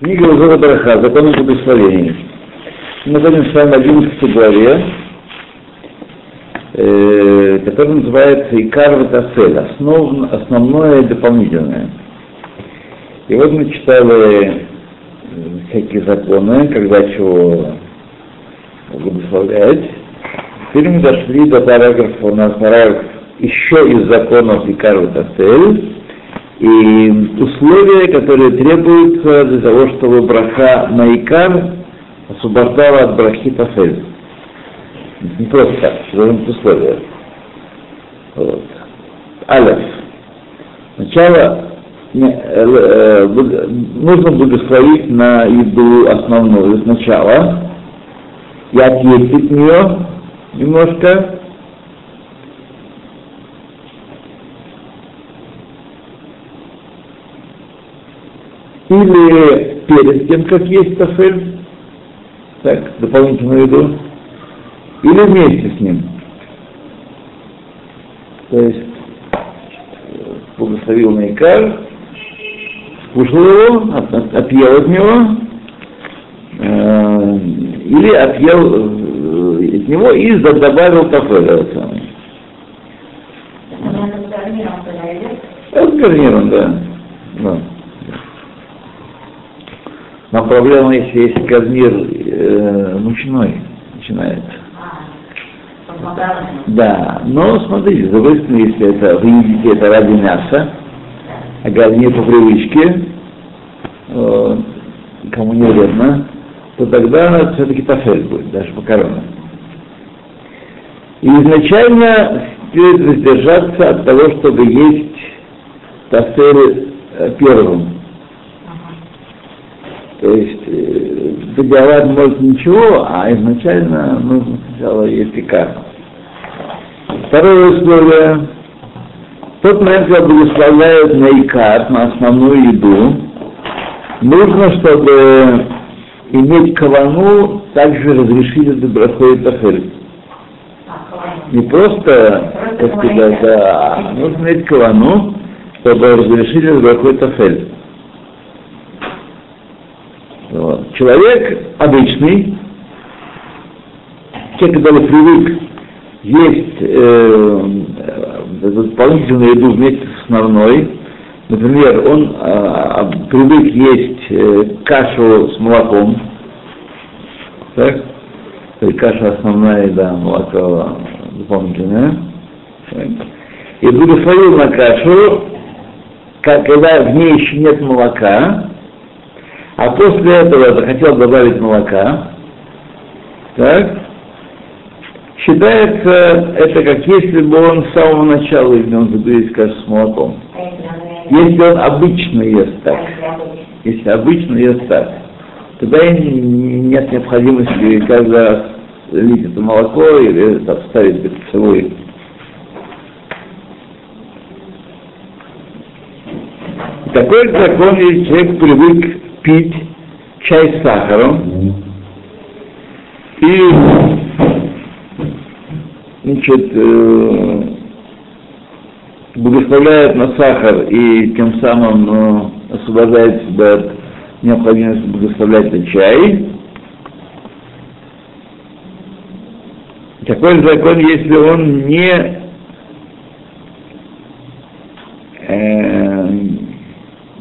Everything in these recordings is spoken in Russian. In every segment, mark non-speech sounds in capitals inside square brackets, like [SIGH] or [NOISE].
Книга Узора Бараха, закон о благословении. Мы находимся с вами в 11 главе, э, которая называется Икар Ватасель, основ, основное и дополнительное. И вот мы читали э, всякие законы, когда чего благословлять. Теперь мы дошли до параграфа, на параграф еще из законов Икар Ватасель, и условия, которые требуются для того, чтобы браха на Икар освобождала от брахи Тафель. Не просто так, должны быть условия. Вот. Алеф. Сначала э, э, нужно благословить на еду основную сначала и отъесть от нее немножко, или перед тем, как есть тафель, так, дополнительную еду, или вместе с ним. То есть благословил на икар, скушал его, от, отъел от него, э, или отъел э, от него и добавил тафель. Это гарниром, да. да. Но проблема, если есть гарнир э, мучной, начинается. Да, но смотрите, с другой стороны, если это вы едите это ради мяса, а гарнир по привычке, э, кому не вредно, то тогда все-таки тафель будет, даже по корону. И изначально стоит воздержаться от того, чтобы есть тафель э, первым. То есть э, договор может ничего, а изначально нужно сначала есть икар. Второе условие. В тот момент, когда благословляют на икар, на основную еду, нужно, чтобы иметь кавану, также разрешили доброхой тафель. Не просто, как сказать, а нужно иметь кавану, чтобы разрешили доброхой тафель. Человек обычный, человек, который привык есть э, дополнительную еду вместе с основной, например, он э, привык есть э, кашу с молоком, так? Каша основная еда, молоко дополнительное. И благословил на кашу, когда в ней еще нет молока, а после этого захотел добавить молока, так, считается это как если бы он с самого начала имел есть кашу с молоком. Если он обычно ест так, если обычно ест так, тогда нет необходимости каждый раз лить это молоко или там, ставить свой Такой закон, если человек привык пить чай с сахаром и значит, э, благословляет на сахар и тем самым э, освобождает себя от необходимости благословлять на чай. Такой закон, если он не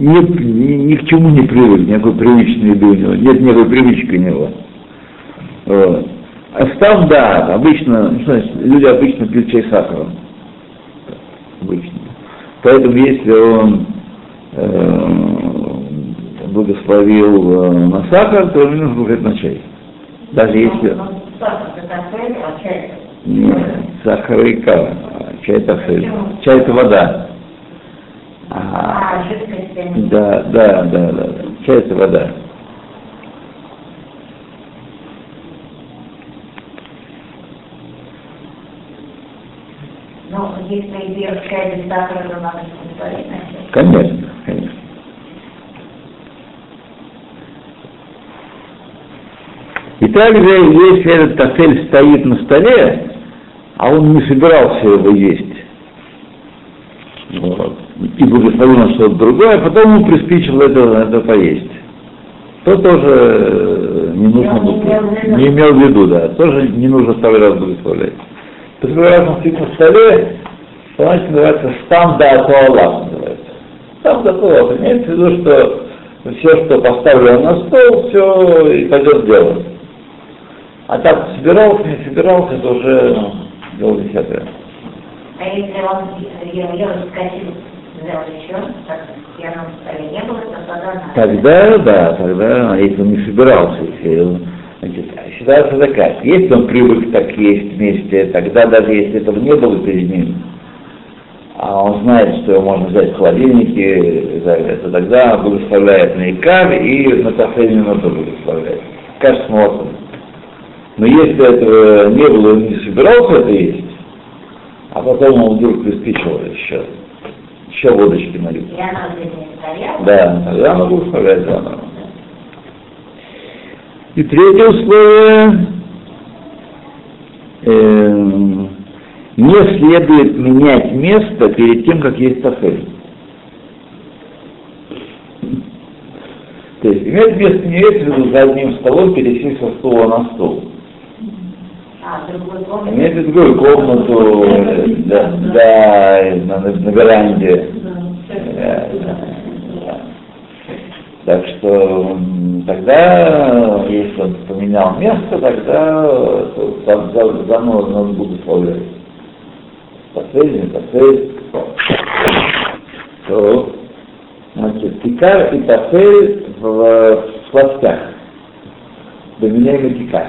ни, ни, ни к чему не привык, никакой привычной еды у него, нет никакой привычки у него. Вот. А став, да, обычно, ну, значит, люди обычно пьют чай с сахаром. Обычно. Поэтому если он э, благословил э, на сахар, то ему нужно говорить на чай. Даже если... Нет, сахар и кава. Чай это Чай это вода. А, да, да, да, да. Это вода. Но если делать чай без сахара, то надо Конечно, конечно. И также, если этот коктейль стоит на столе, а он не собирался его есть, вот, и благословил на что-то другое, а потом ему приспичило это, это поесть. то тоже э, не нужно виду. не имел в виду, да, тоже не нужно второй раз благословлять. То второй раз он стоит на столе, то значит называется стам да туалат называется. Стам да туалат. Имеется в виду, что все, что поставлено на стол, все и пойдет дело. А так собирался, не собирался, это уже ну, дело десятое. А если он ее ее то тогда да, тогда, если он не собирался, если он, значит, считается заказ. Если он привык так есть вместе, тогда даже если этого не было перед ним, а он знает, что его можно взять в холодильнике, то тогда благословляет на икар и на кафе не нужно благословлять. Кажется, молоком. Но если этого не было, он не собирался это есть, а потом он вдруг приспичил еще, еще водочки налил. И она здесь не стояла. Да, тогда могу вставлять заново. И третье условие. эм, не следует менять место перед тем, как есть тафель. То есть иметь место не имеется в виду за одним столом пересесть со стула на стол. Имеется виду комнату да, да, на, на веранде. Так что тогда, если он поменял место, тогда за- заново надо благословлять. Последний, последний. То, значит, тикар и тафель в, в сластях. Доменяемый тикар.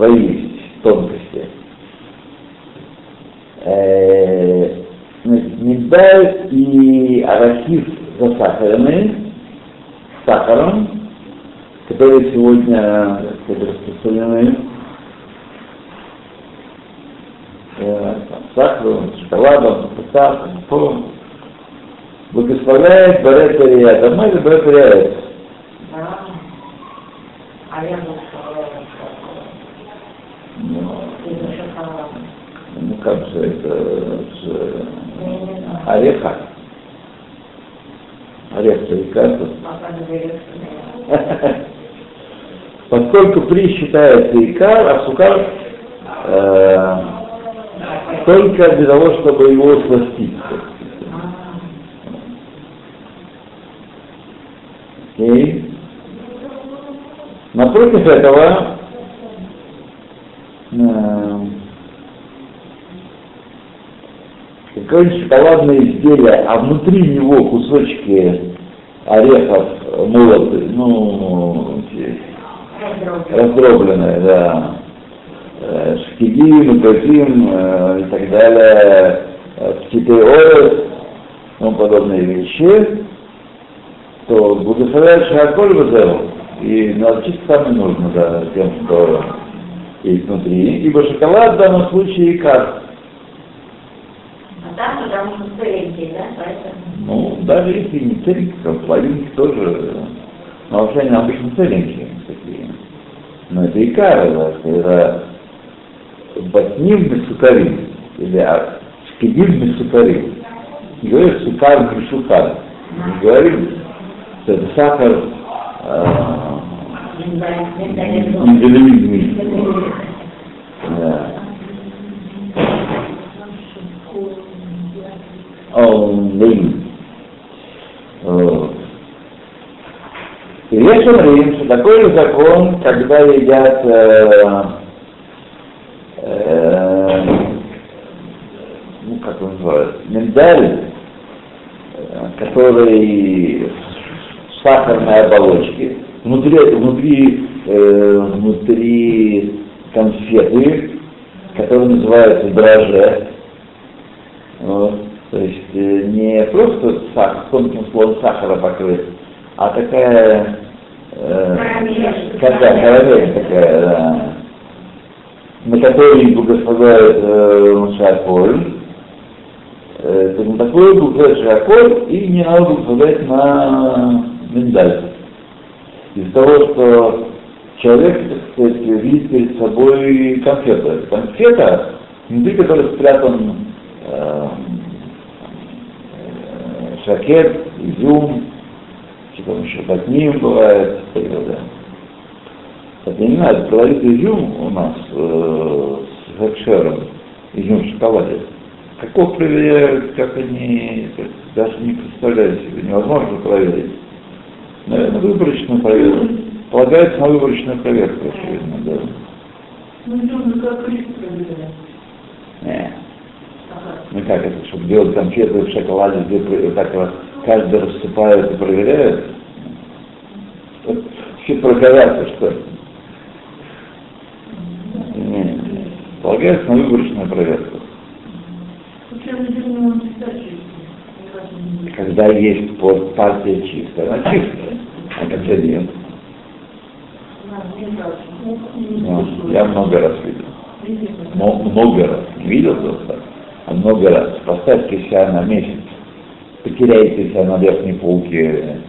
Свои тонкости. Э, значит, Миндаль и арахив засахарены с сахаром, которые сегодня распространены. Э, сахаром, шоколадом, сахаром, по- благословляет Баретария Адама или Баретария Да. А я был Ну, из-за шоколада. ну как же это с знаю. ореха? Орех доберешься, [LAUGHS] Поскольку при считается икар, а сукар э, только для того, чтобы его сластить. Окей. Напротив этого э, какое-нибудь шоколадное изделие, а внутри него кусочки орехов молотые, ну, раздробленные, да, э, шкидим, козим э, и так далее, э, птитеорес, и тому подобные вещи, то благословляешь Шаколь Базел, и научиться там не нужно, да, тем, что есть внутри, ибо шоколад в данном случае как? А потому что целенький, да, поэтому. Ну, даже если не целенький, то половинки тоже, но вообще они обычно целенькие такие. Но это и кара, да, что это батним без сукарим, или а, шкидим без сукарим. Не говоришь сукар без сукар. Не говорим, что это сахар э, миндалевидный. Да. Лень. Вот. И есть говорим, что такой закон, когда едят э, э, ну как он называется, миндаль, э, который в сахарной оболочке, внутри, внутри, э, внутри конфеты, которые называются дрожжи, вот. То есть э, не просто сахар, тонким слоем сахара покрыт, а такая э, Карамель. карамель такая, да, на которой благословляет э, шаколь. Э, то на такой благословляет шаколь и не надо благословлять на миндаль. Из-за того, что человек, так сказать, видит перед собой конфету. Конфета, внутри которой спрятан э, шакет, изюм, что там еще под ним бывает, и так далее. Не знаю, говорит изюм у нас э, с хекшером, изюм в шоколаде. Каков проверяют, как они, даже не представляю себе, невозможно проверить. Наверное, выборочную проверку. Полагается на выборочную проверку, очевидно, да. Ну, нужно как риск проверять. Ну как это, чтобы делать конфеты в шоколаде, где так вот каждый рассыпает и проверяет? Все проверяться, что ли? Не, не. Полагается на выборочную проверку. Когда есть партия чистая, она чистая, а когда нет. Ну, я много раз видел. Много раз. Видел просто, много раз. Поставьте себя на месяц, потеряете себя на верхней полке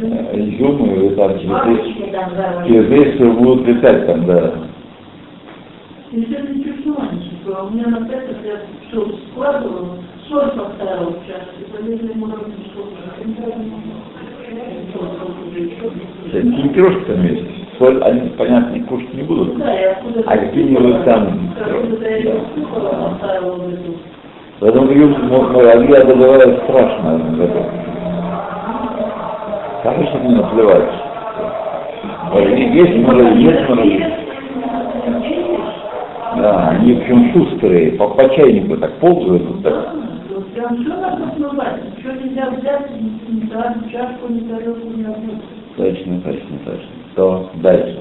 э, изюма, и вы там через месяц вы будут летать там, да. Если это чувствование, у меня на пятых я все складывала, соль поставила в чашке, полезли ему Температура там есть. Соль, они, понятно, не кушать не будут. Да, я откуда А какие-нибудь там- да. Ее. Поэтому говорю, муравьи одолевают страшно в этом. Конечно, не наплевать. Есть муравьи, есть муравьи. Да, они в общем шустрые, по, по чайнику так ползают, вот так. Прям все надо ничего нельзя взять, ни чашку, ни тарелку, ни одну. Точно, точно, точно. То дальше.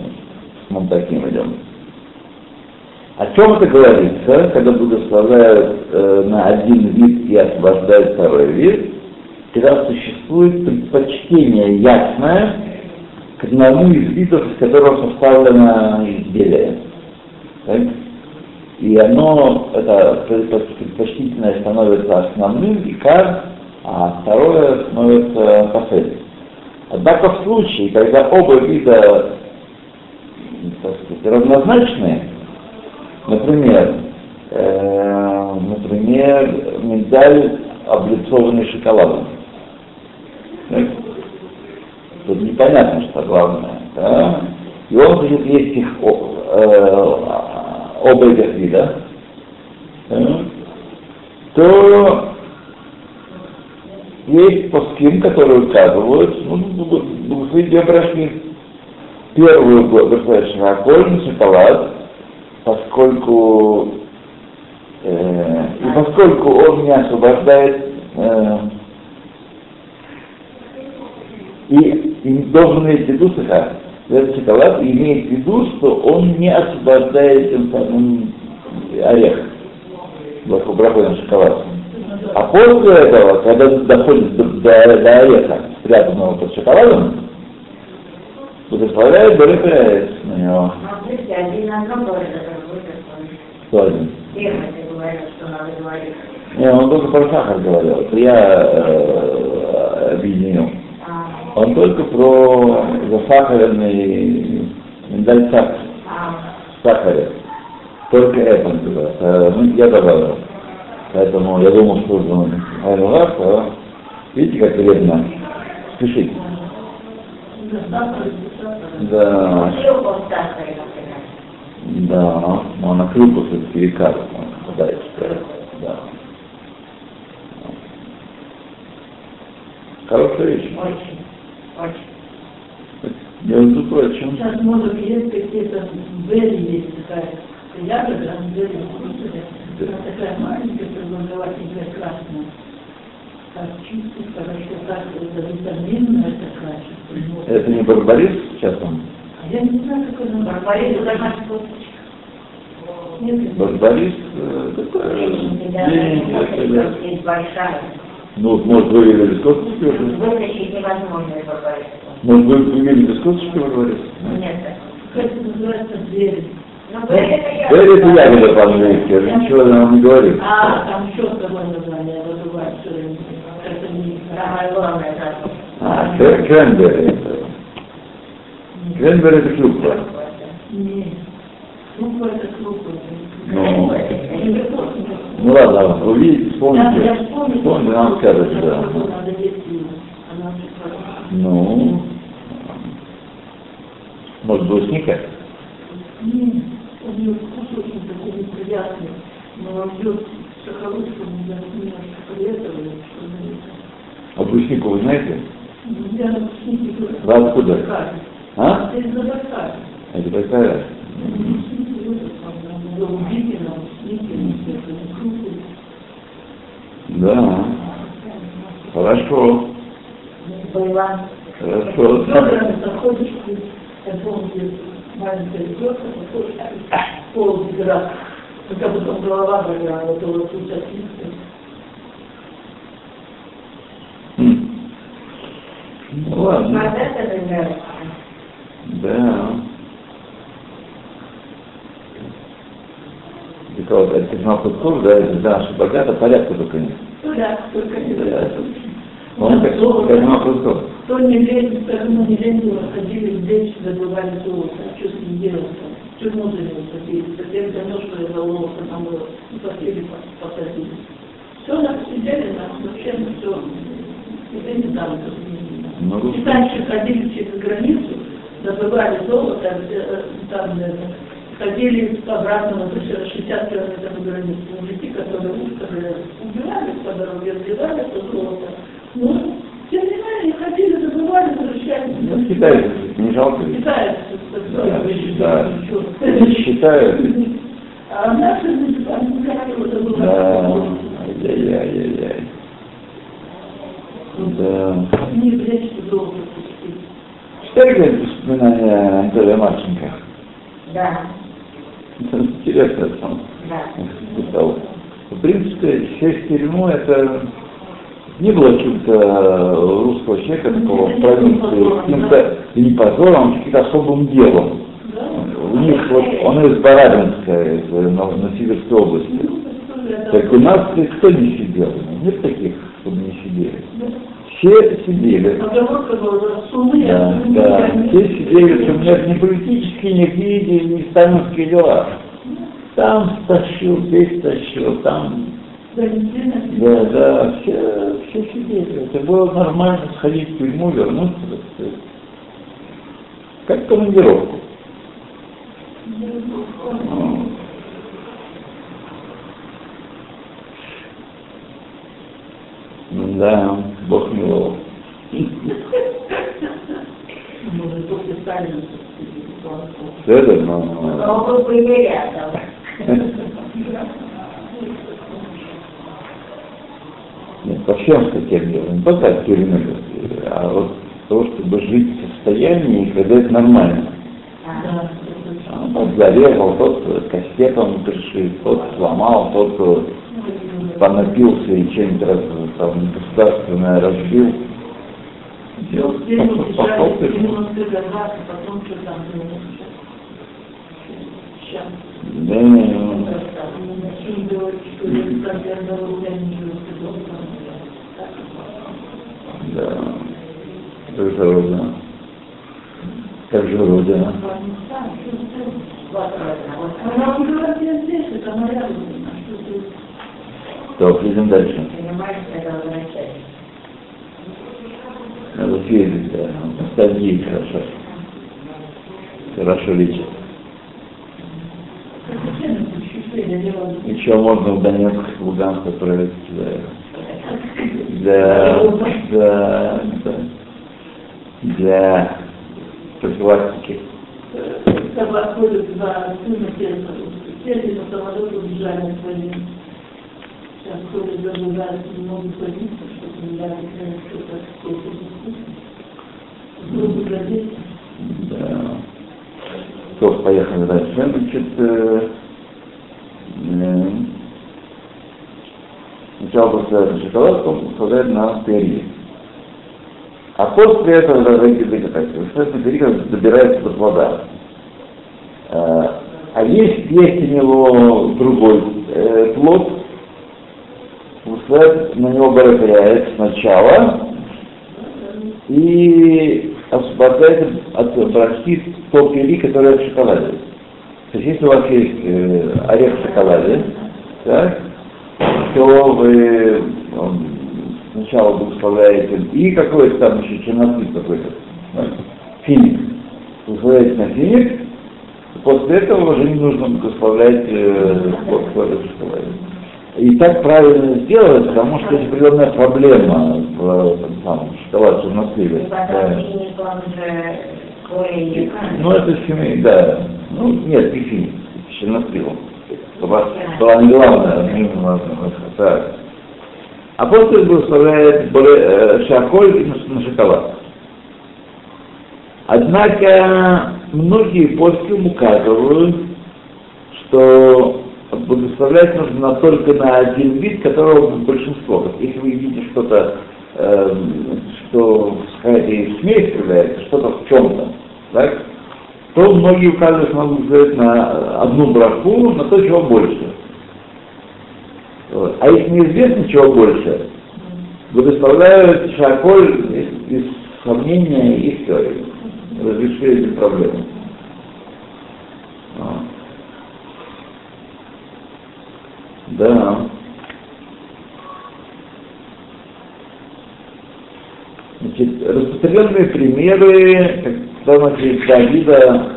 Мы таким идем. О чем это говорится, когда благословляют э, на один вид и освобождают второй вид, когда существует предпочтение ясное к одному из видов, из которого составлено изделие. Так? И оно, это предпочтительное становится основным, икар, а второе становится последним. Однако в случае, когда оба вида так сказать, равнозначны, например, э, например, миндаль, облицованный шоколадом. Так? Тут непонятно, что главное. Да? И он, значит, есть их э, оба этих вида, да? то есть паским, которые указывают, ну, благословите прошли первую благословение широкольный шоколад, поскольку э, и поскольку он не освобождает э, и, и должен иметь в виду этот шоколад имеет в виду, что он не освобождает тем самым орех, на шоколад. А после этого, когда доходит до, до, до ореха, спрятанного под шоколадом, благословляет Борис на него. Говорить. Не, он только про сахар говорил, это я э, объединил. Он только про засахаренный миндаль сахар, сахаре. Только это он говорил. Э, ну, я добавил. Поэтому я думал, что он раз, а видите, как вредно. Спешите. Да, Шлюпом в сахаре, например. Да, но на крюку все-таки века попадает, да. Хорошая вещь. Очень, очень. Между прочим, Сейчас может есть какие-то бери есть такая ягода, бери Она такая маленькая, продолжательная, красная. Так чистая, хорошо, так это витаминная такая. Ну, это не барбарис сейчас он? А я не знаю, какой она. Барбарис, это нет. Барбарис э, такая большая. Ну, вот, может, вы видели без косточки уже? Вытащить невозможно из барбариса. Может, вы видели без косточки барбарис? Нет. Как это называется двери? Ну, это ягода по-английски, я ничего нам не говорит. А, там еще такое название, я забываю время. Это не Самое главное. А, кре- кренберри это. Кренберри это клюква. Не. Ну. Ну, Не ладно, ладно, вы видите, Да, вспомните. Вспомните, нам скажете, да. Ну, может, брусника? Нет, у нее вкус очень такой неприятный, но он сахарушком, я полезовали, что А бруснику вы знаете? Я на книге Вы откуда? А? Это из Забайкалья. Это Да. Хорошо. Хорошо. Заходишь, я помню, маленькая ребенка, заходишь, пол игра, как будто голова болела, вот вот тут записка. М. Ну ладно. Да. Это вот, это знал культуру, да, это да, что богато, порядка только нет. Да, только не Да. Он как, как знал культуру. То не лень, поэтому не лень ходили в день, добывали золото, а что с ним делать В тюрьму за него садили, затем за ножку я золото там было, и посадили, посадили. Все, нас сидели, нас вообще все. Это не там, Ну, И дальше ходили через границу, добывали золото, э, там э, ходили обратно на 60 километров границы. Мужики, которые устали, убирали по дороге, разбивали это золото. Ну, тем не менее, ходили, добывали, возвращались. ну, китайцы, не жалко. Китайцы, Да, да. да. Считают. А наши, они как его Да. добывали. Ай-яй-яй-яй-яй. Да. Не влечь долго пустить. Читали говорит, воспоминания Анатолия Марченко? Да, Это интересно сам да. В принципе, сесть в тюрьму это не было чуть-то русского человека такого в провинции каким-то не позором, а каким-то особым делом. Да? У них вот он из Барабинска, из Нов- Новосибирской области. Ну, Так у нас кто не сидел? Нет таких, чтобы не сидели. Все сидели. Суммы, Да, да. Все сидели, что у меня не политические, не книги, не сталинские дела. Там стащил, здесь стащил, там, да, да, все, все сидели. Это было нормально сходить в тюрьму, вернуться, так сказать. Как командировку. Да, Бог миловал. Может, после Сталина. Все это, но... Но вы были рядом. Нет, вообще он таким делом, не только от тюрьмы, а вот того, чтобы жить в состоянии, когда это нормально. Да. А Тот зарезал, тот кастетом пришит, тот сломал, тот э, понапился и что-нибудь раз, там, государственное разбил. Ты. 90 годах, а потом что там было? Сейчас. Да, да. Как же родина. Как же ты? Так, идем дальше. Надо съездить, да. Ностальгия хорошо. Хорошо лечит. Зачем это впечатление делать? Еще можно в Донецк, Луганск отправить для, для, для, для профилактики. Сейчас ходят зажигают, не могут садиться, чтобы не дали что-то какое-то. Да. Все, поехали дальше. Значит, э, э, сначала поставляют шоколад, потом поставляют на перья. А после этого дорогие вегетации. Естественно, перья добирается до плода. Э, а есть, есть у него другой э, плод, Пускай на него барахляет сначала и освобождает от браски то пили, которое в шоколаде. То есть если у вас есть э, орех в шоколаде, так, то вы м, сначала благословляете, и какой-то там еще чернослив какой-то, финик. Благословляете на финик, после этого уже не нужно благословлять э, И так правильно сделать, потому что это определенная проблема в, в самом шоколад черносливе. Да. Ну, это финик, да. Ну, нет, не финик, черносливом. Чтобы была не главная, не важно. Апостол благословляет э, шаколь на шоколад. Однако многие после указывают, что благословлять нужно только на один вид, которого большинство. Если вы видите что-то, э, что скорее смесь является, что-то в чем-то, так, то многие указывают, надо благословить на одну браху, на то, чего больше. Вот. А если неизвестно, чего больше, благословляют шаколь из, из сомнения и все разрешили эти проблемы. Да. Значит, распространенные примеры, когда значит, Давида,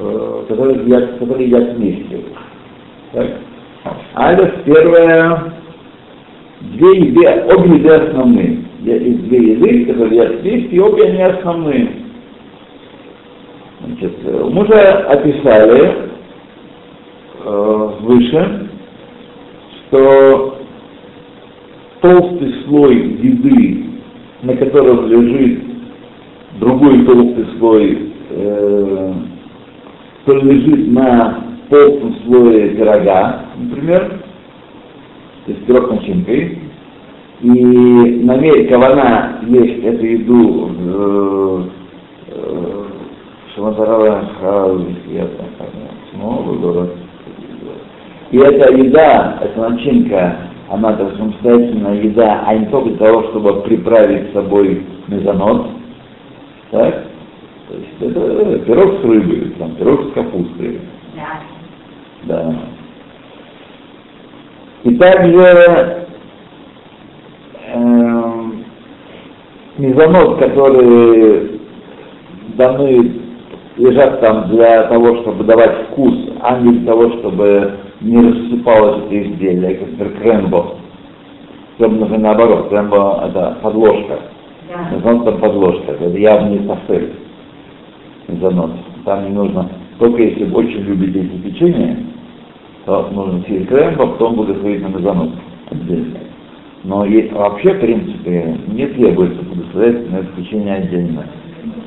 э, которые едят, которые едят вместе. Так? Алиф первое, две еды, обе еды основные. Есть две еды, которые едят вместе, и обе они основные. Значит, мы уже описали э, выше, что толстый слой еды, на котором лежит другой толстый слой, э, лежит на толстом слое пирога, например, есть пирог начинкой, и намерение кавана есть эту еду в э, Шаматарава снова город. И эта еда, эта начинка, она так самостоятельная еда, а не только для того, чтобы приправить с собой мезонот. Так? То есть это пирог с рыбой, там, пирог с капустой. Да. Да. И также э, мезонот, который даны лежат там для того, чтобы давать вкус, а не для того, чтобы не рассыпалось это изделие, как, например, крембо. Прям нужно наоборот, крембо это подложка. Да. там подложка, это явно не пастель занос. Там не нужно, только если вы очень любите эти печенья, то нужно съесть крембо, потом благословить на мезонос отдельно. Но и, вообще, в принципе, не требуется благословить на это печенье отдельно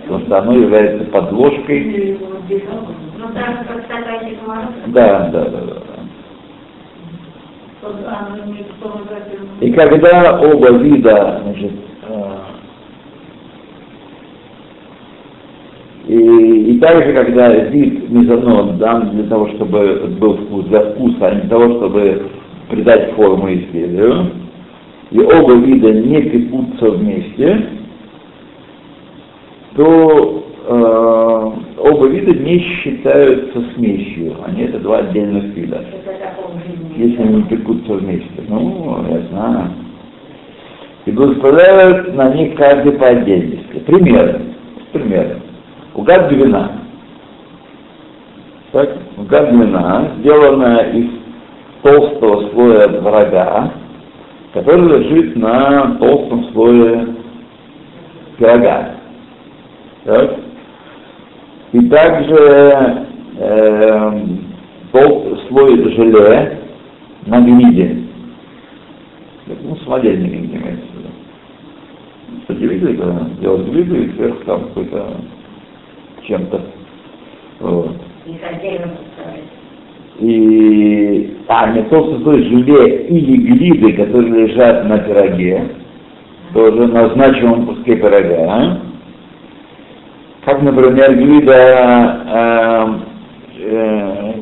потому что оно является подложкой. Да, да, да, да. И когда оба вида, значит, э, и, и также, когда вид мезонот дан для того, чтобы был вкус, для вкуса, а не для того, чтобы придать форму изделию, и оба вида не пекутся вместе, то э, оба вида не считаются смесью. Они это два отдельных вида. Если они пекутся вместе. Ну, я знаю. И благословляют на них каждый по отдельности. Примеры. Примеры. Угад вина. Так, угад вина, сделанная из толстого слоя врага, который лежит на толстом слое пирога. Так? И также э, пол, слой желе на гниде. Ну, самодельный гнид имеется в виду. Кстати, видели, когда делают глиду и сверху там какой-то чем-то. Вот. И, а, не толстый слой желе или глиды, которые лежат на пироге, тоже на значимом куске пирога, а? как, например, глида э, э,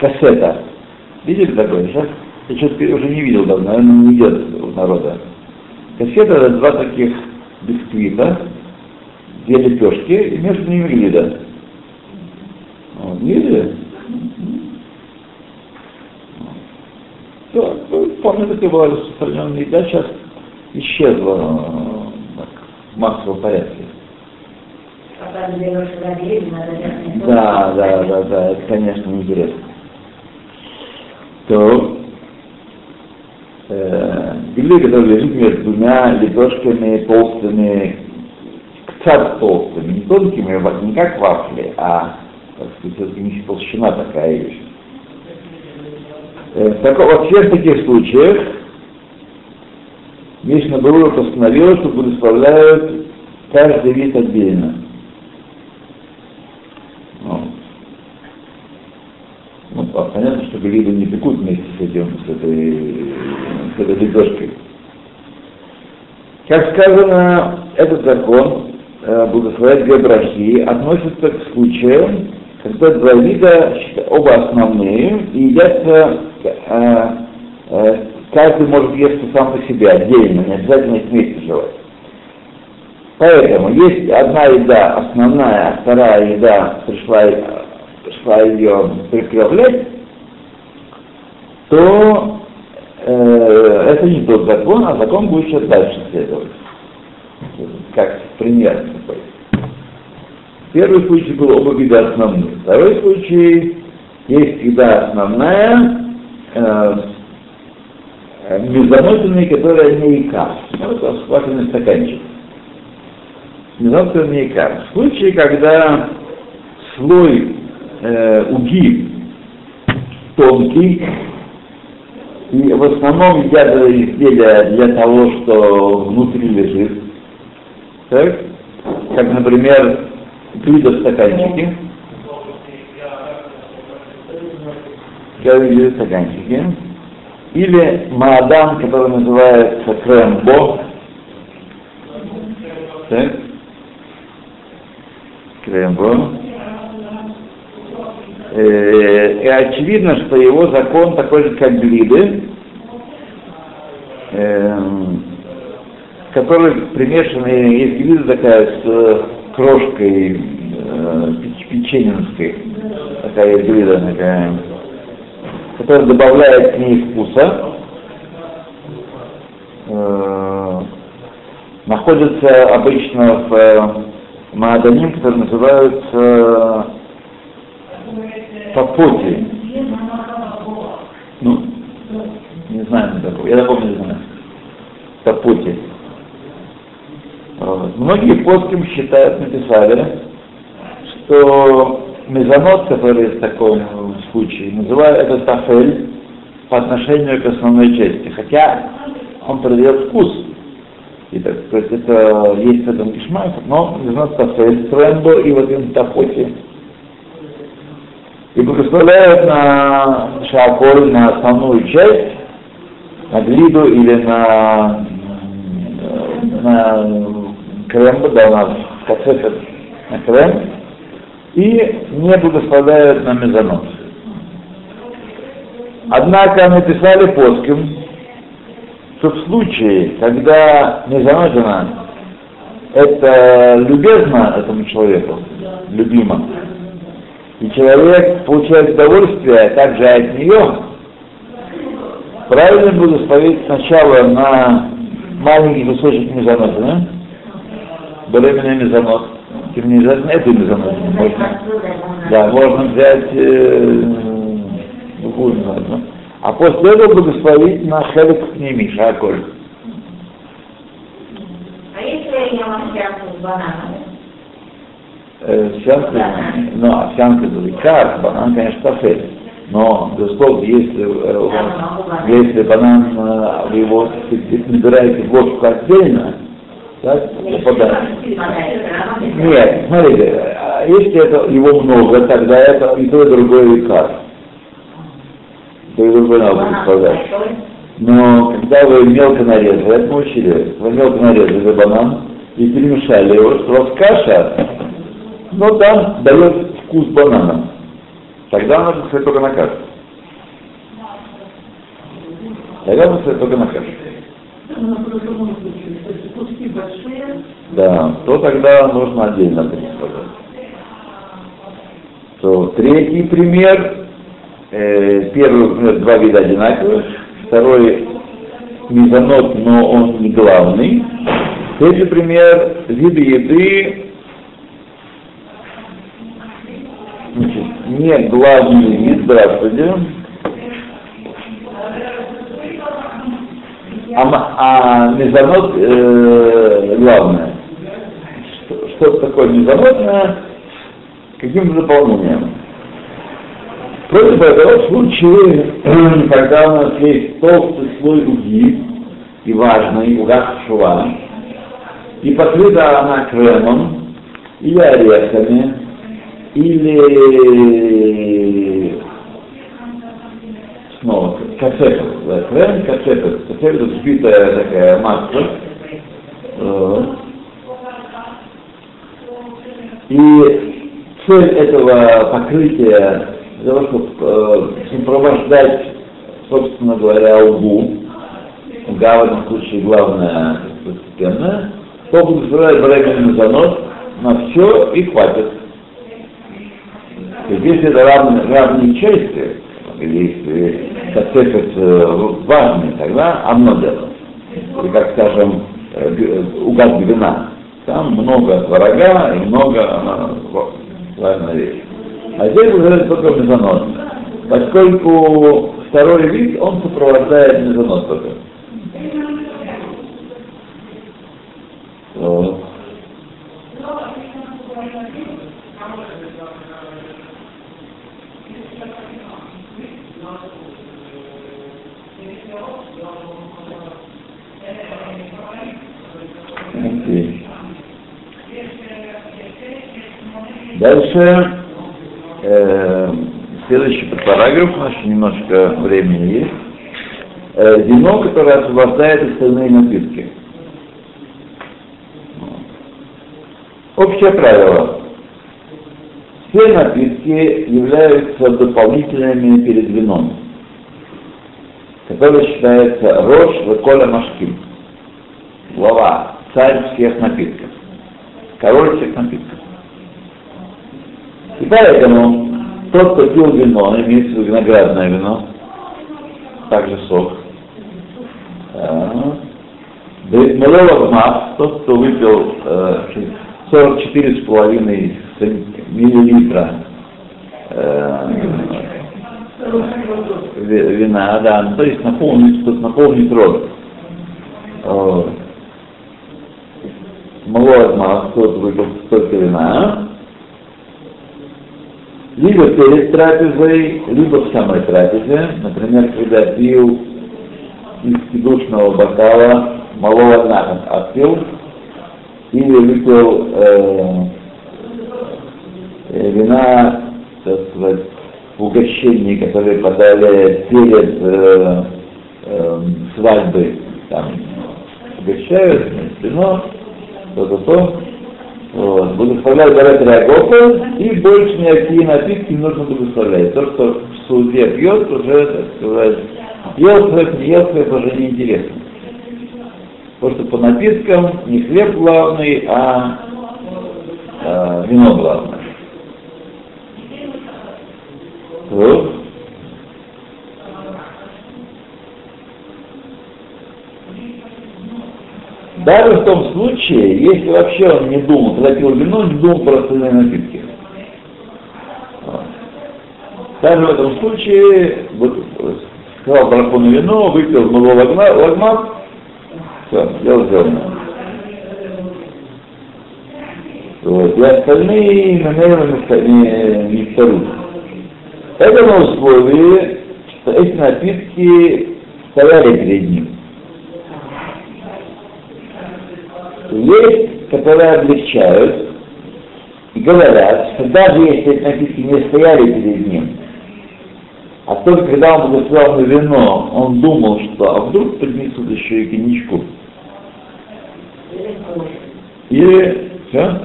кассета. Видели такое? Сейчас я что-то уже не видел давно, наверное, не идет у народа. Кассета это два таких бисквита, две лепешки, и между ними глида. Вот, видели? Все, вполне такая была распространенная еда. Сейчас исчезло э, так, в массовом порядке. Да, да, да, да, это, конечно, интересно. То э, глина, которая лежит между двумя лепешками толстыми, цад толстыми, не тонкими, не как вафли, а, так сказать, все-таки не толщина такая вещь. Э, так, во всех таких случаях Мишна Брура постановила, что благословляют каждый вид отдельно. Ну, ну, а понятно, что глибы не пекут вместе с этим, с этой, с этой лепешкой. Как сказано, этот закон, благословлять две брахи, относится к случаям, когда два вида, оба основные, и едятся, э, э, каждый может есть сам по себе, отдельно, не обязательно их вместе жевать. Поэтому есть одна еда основная, вторая еда пришла, пришла ее прикрывлять, то э, это не тот закон, а закон будет еще дальше следовать. Пример такой. Первый случай был оба вида основные. Второй случай есть еда основная, э, мезоносенный, которая не икар. Ну, это вквашенный стаканчик. Мезоносенный икар. В случае, когда слой э, уги тонкий, и в основном едят изделия для того, что внутри лежит, так? как, например, глида в стаканчике, глида в стаканчике, или маадам, который называется крембо, так? крембо, э, и очевидно, что его закон такой же, как глиды, э, который примешаны, есть глида такая с крошкой э, печенинской, такая глида такая, которая добавляет к ней вкуса, э, находится обычно в э, мааданим, который называется Папоти. Ну, не знаю. Я такого не знаю. Тапоти. Многие плоским считают, написали, что мезонот, который в таком случае, называют это тафель по отношению к основной части. Хотя он придает вкус. И так сказать, это есть в этом кишмах, но мезонот тафель, трембо и вот этом тафоте и благословляют на шаколь, на основную часть, на глиду или на, на крем, да, у нас кацефет на крем, и не благословляют на мезонос. Однако написали плоским, что в случае, когда мезоножина это любезно этому человеку, любимо, и человек получает удовольствие также от нее, правильно благословить сначала на маленький кусочек мезонота, да? Беременный мезонот. Тем не обязательно это мезонот. Можно, да, можно взять э, другую мезонот. Да? А после этого благословить на хелек к ними, шаколь. А если я вам с бананами? овсянка, ну, овсянка это лекар, банан, конечно, тафель. Но, безусловно, если, э, если банан, э, вы его набираете в ложку отдельно, так, попадает. Нет, смотрите, а если это его много, тогда это и то, и другое лекар. То и другое надо сказать. Но когда вы мелко нарезали, это мы учили, вы мелко нарезали банан и перемешали его, что у вас каша но там дает вкус банана. Тогда нужно сказать только на кашу. Тогда нужно сказать только на кашу. Да, то тогда нужно отдельно сказать. То третий пример, э, первый пример два вида одинаковых, второй мезонот, но он не главный. Третий пример – виды еды, значит, не главный вид, здравствуйте, а, а мезонот э, главное. Что, что такое мезонотное? Каким дополнением? Против этого в случае, [CLEARS THROAT] когда у нас есть толстый слой уги и важный, уга шва, и покрыта она кремом или орехами, или снова кассета, крем, кассета, это взбитая такая масса, и цель этого покрытия для того, чтобы э, сопровождать, собственно говоря, лгу, лга в этом случае главная постепенная, то благословляет временный занос на все и хватит. То есть, если это равные, равные части, или если кацефет э, важный, тогда одно дело. И как, скажем, э, угад вина. Там много врага и много она, важная вещь. А здесь называется только мезонос. Поскольку второй вид, он сопровождает мезонос только. Дальше э, следующий параграф, у нас немножко времени есть. Э, вино, которое освобождает остальные напитки. Общее правило. Все напитки являются дополнительными перед вином, который считается Рош Веколя Машким. Глава, царь всех напитков, король всех напитков. И поэтому тот, кто пил вино, имеется в виду виноградное вино, также сок, Мелова Мас, тот, кто выпил э, 44,5 миллилитра э, вина, да, ну, то есть наполнить, наполнить рот. Малой Мас, тот выпил столько вина, либо перед трапезой, либо в самой трапезе, например, когда пил из кидушного бокала малого нахан отпил, или выпил э, э, вина, так сказать, в угощении, которые подали перед э, э, свадьбой, там угощают, вино, то-то, то, вот. Благословляют Барет Реагопа, и больше никакие напитки не нужно благословлять. То, что в суде пьет, уже, так сказать, ел хлеб, не ел хлеб, уже неинтересно. Потому что по напиткам не хлеб главный, а э, вино главное. Вот. Даже в том случае, если вообще он не думал, когда пил вино, не думал про остальные напитки. Даже в этом случае, вот, сказал на вино, выпил много лагмат, все, дело сделано. Вот, и остальные намеренно не, не вторут. Это на условии, что эти напитки стояли перед ним. Есть, которые облегчают и говорят, что даже если эти напитки не стояли перед ним, а только когда он благословил на вино, он думал, что а вдруг принесут еще и коньячку. Или все?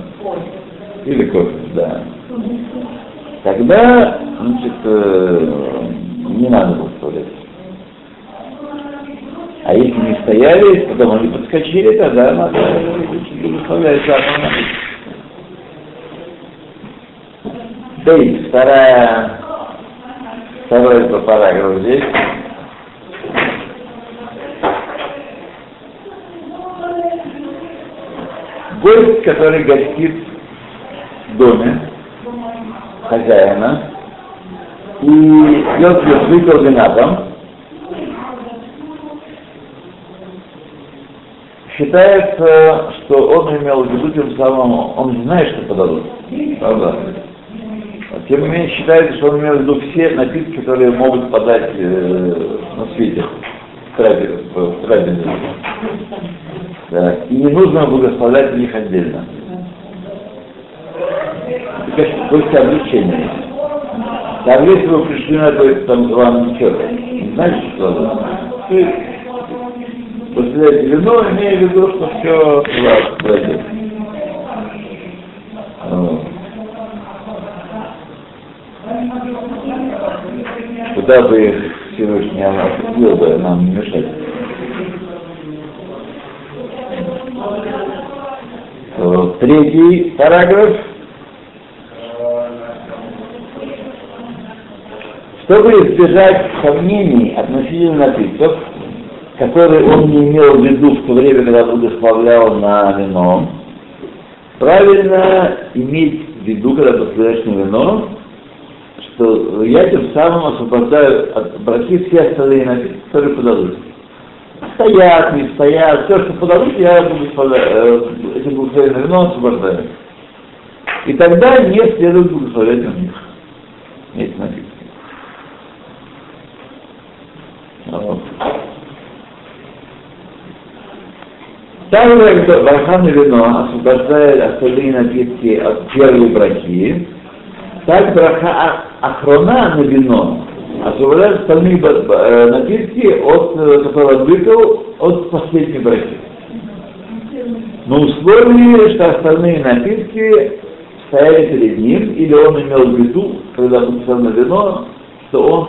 Или кофе, да. Тогда, значит, э, не надо благословлять. не стояли, потом они подскочили, тогда надо выставлять закон. Да и вторая, второй параграф здесь. Гость, который гостит в доме хозяина, и пьет вино с выкладом считается, что он имел в виду тем самым, он не знает, что подадут. Правда? Тем не менее, считается, что он имел в виду все напитки, которые могут подать э, на свете в трапезе. И не нужно благословлять них отдельно. Это, только облегчение. Там, если вы пришли на то, там званый человек, не знаете, что это? После вино, имея в виду, что все пройдет. Куда бы Всевышний осветил бы, нам не мешать. Третий параграф. Чтобы избежать сомнений относительно напитков, которые он не имел в виду в то время, когда благословлял на вино, правильно иметь в виду, когда благословляешь на вино, что я тем самым освобождаю от браки все остальные напитки, которые подадут. Стоят, не стоят, все, что подадут, я буду э, этим благословенным вино освобождаю. И тогда не следует благословлять на них. Эти напитки. Вот. Также браха на вино освобождает остальные напитки от первой брахи, так браха охрона на вино освобождает остальные напитки, от, которые он выпил, от последней брахи. Но условие, что остальные напитки стояли перед ним, или он имел в виду, когда выписал на вино, что он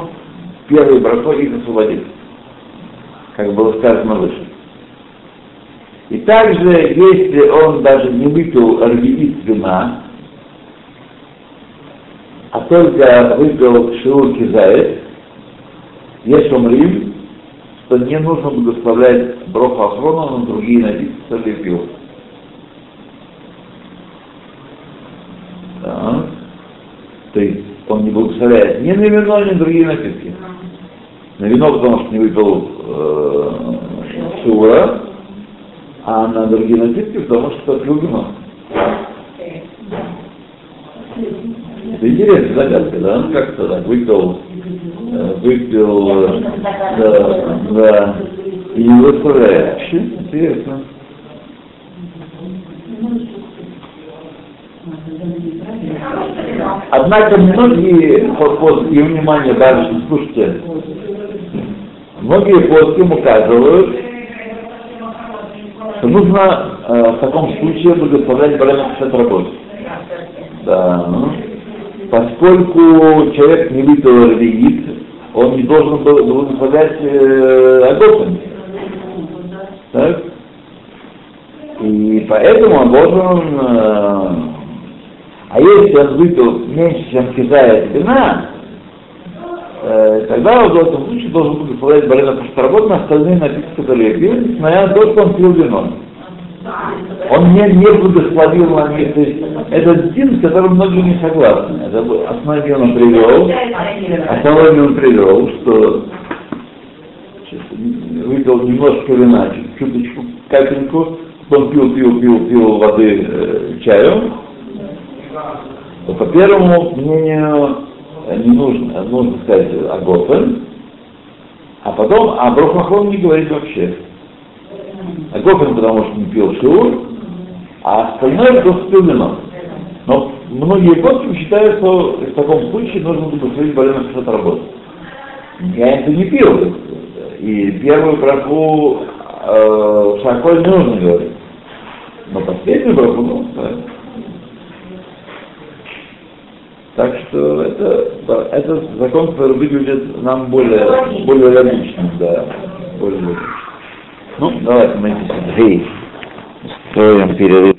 первый брахой их освободит, как было сказано выше. И также, если он даже не выпил аргиит вина, а только выпил шиур кизаэт, есть умрим, что не нужно благословлять броху на другие напитки, которые пил. Да. То есть он не благословляет ни на вино, ни на другие напитки. На вино, потому что не выпил э, шура, а на другие напитки, потому что пил вино. Это интересная загадка, да? Он как-то так выпил, э, выпил, э, да, да, и не выставляет. Интересно. Однако многие, и внимание, дальше, слушайте, многие плоским указывают, нужно э, в таком случае благословлять Барана Пшат работы. Да. Поскольку человек не выпил рвеит, он не должен был благословлять э, Агофен. Так? И поэтому он должен э, а если он выпил меньше, чем кизая вина, э, тогда он случае должен исполнять барена, на остальные напитки, пил, несмотря на то, что он пил вино. Он не, не благословил на них. Это дин, с которым многие не согласны. Это основание он привел, основание он привел, что выпил немножко вина, чуточку, капельку, он пил, пил, пил, пил воды э, чаю, по первому мнению не нужно, нужно сказать Агофен, а потом, а Брохмахон не говорит вообще. Агофен, потому что не пил шиур, а остальное просто пил вино. Но многие гости считают, что в таком случае нужно будет своим больным что-то работать. Я это не пил. И первую браху э, шаколь не нужно говорить. Но последнюю браху нужно сказать. Так что это, этот закон выглядит нам более, более логичным, да, более. Ну, давайте мы здесь строим перерыв.